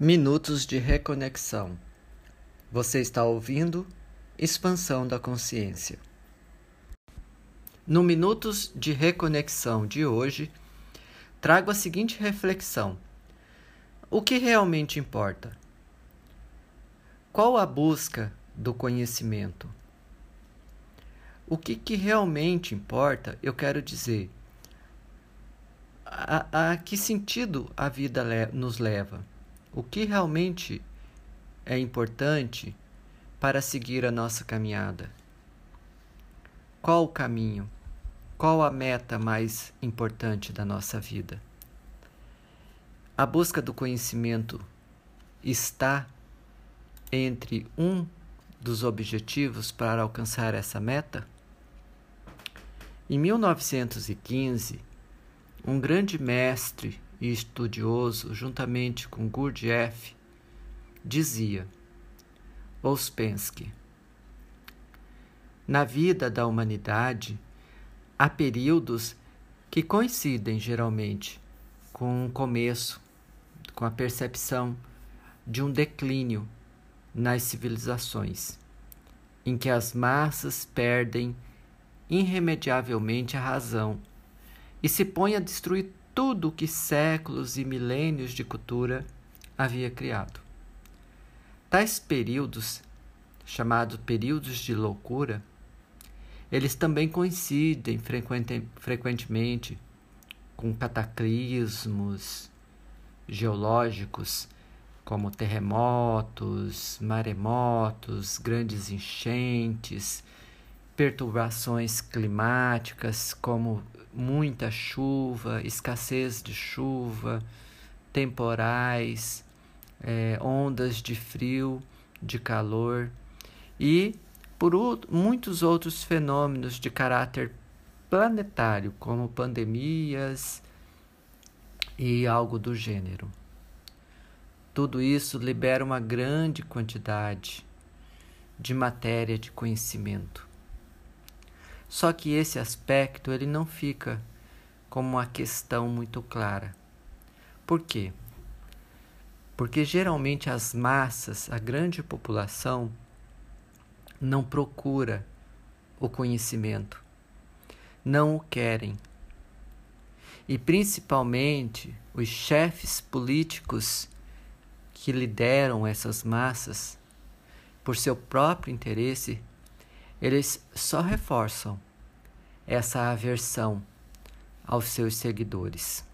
Minutos de reconexão. Você está ouvindo Expansão da Consciência. No Minutos de Reconexão de hoje, trago a seguinte reflexão: O que realmente importa? Qual a busca do conhecimento? O que, que realmente importa, eu quero dizer. A, a que sentido a vida le nos leva? O que realmente é importante para seguir a nossa caminhada. Qual o caminho? Qual a meta mais importante da nossa vida? A busca do conhecimento está entre um dos objetivos para alcançar essa meta? Em 1915, um grande mestre e estudioso, juntamente com Gurdjieff, dizia Ouspensky. Na vida da humanidade, há períodos que coincidem geralmente com um começo, com a percepção de um declínio nas civilizações, em que as massas perdem irremediavelmente a razão e se põem a destruir tudo o que séculos e milênios de cultura havia criado. Tais períodos, chamados períodos de loucura, eles também coincidem frequente, frequentemente com cataclismos geológicos, como terremotos, maremotos, grandes enchentes, perturbações climáticas, como muita chuva, escassez de chuva, temporais, é, ondas de frio, de calor e por muitos outros fenômenos de caráter planetário, como pandemias e algo do gênero. Tudo isso libera uma grande quantidade de matéria de conhecimento só que esse aspecto ele não fica como uma questão muito clara. Por quê? Porque geralmente as massas, a grande população, não procura o conhecimento, não o querem. E principalmente os chefes políticos que lideram essas massas, por seu próprio interesse, eles só reforçam essa aversão aos seus seguidores.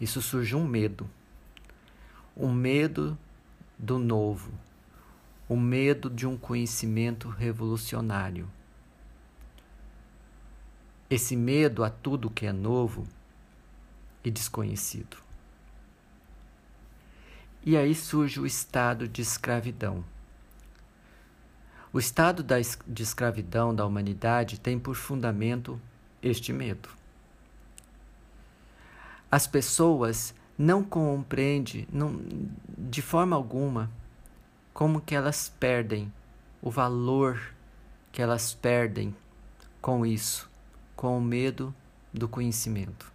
Isso surge um medo, um medo do novo, o um medo de um conhecimento revolucionário. Esse medo a tudo que é novo e desconhecido. E aí surge o estado de escravidão. O estado de escravidão da humanidade tem por fundamento este medo. As pessoas não compreendem não, de forma alguma como que elas perdem o valor que elas perdem com isso, com o medo do conhecimento.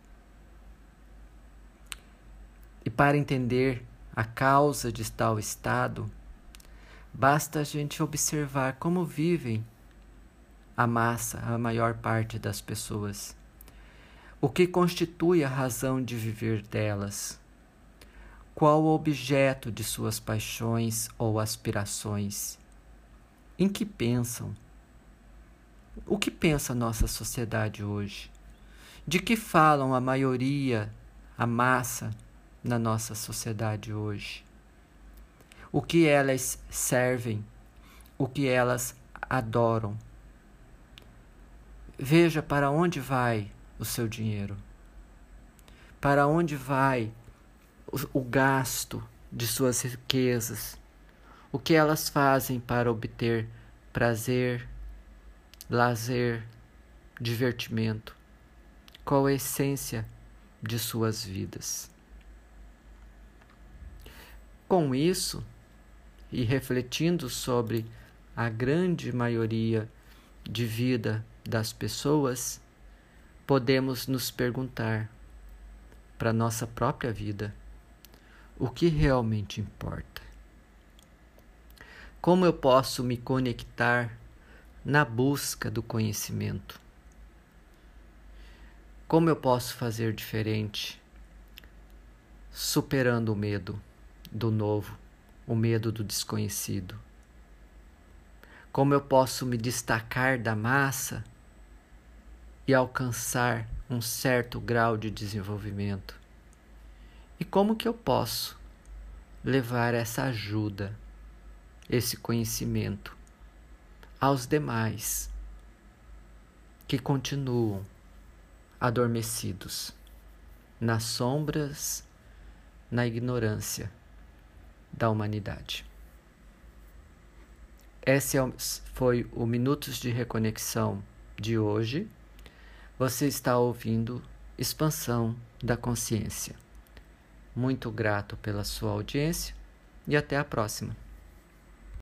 E para entender a causa de tal estado, Basta a gente observar como vivem a massa, a maior parte das pessoas. O que constitui a razão de viver delas? Qual o objeto de suas paixões ou aspirações? Em que pensam? O que pensa nossa sociedade hoje? De que falam a maioria, a massa na nossa sociedade hoje? O que elas servem, o que elas adoram. Veja para onde vai o seu dinheiro, para onde vai o, o gasto de suas riquezas, o que elas fazem para obter prazer, lazer, divertimento, qual a essência de suas vidas. Com isso, e refletindo sobre a grande maioria de vida das pessoas, podemos nos perguntar para nossa própria vida: o que realmente importa. Como eu posso me conectar na busca do conhecimento? Como eu posso fazer diferente, superando o medo do novo, o medo do desconhecido? Como eu posso me destacar da massa e alcançar um certo grau de desenvolvimento? E como que eu posso levar essa ajuda, esse conhecimento aos demais que continuam adormecidos nas sombras, na ignorância da humanidade. Esse é foi o Minutos de Reconexão de hoje. Você está ouvindo Expansão da Consciência. Muito grato pela sua audiência e até a próxima.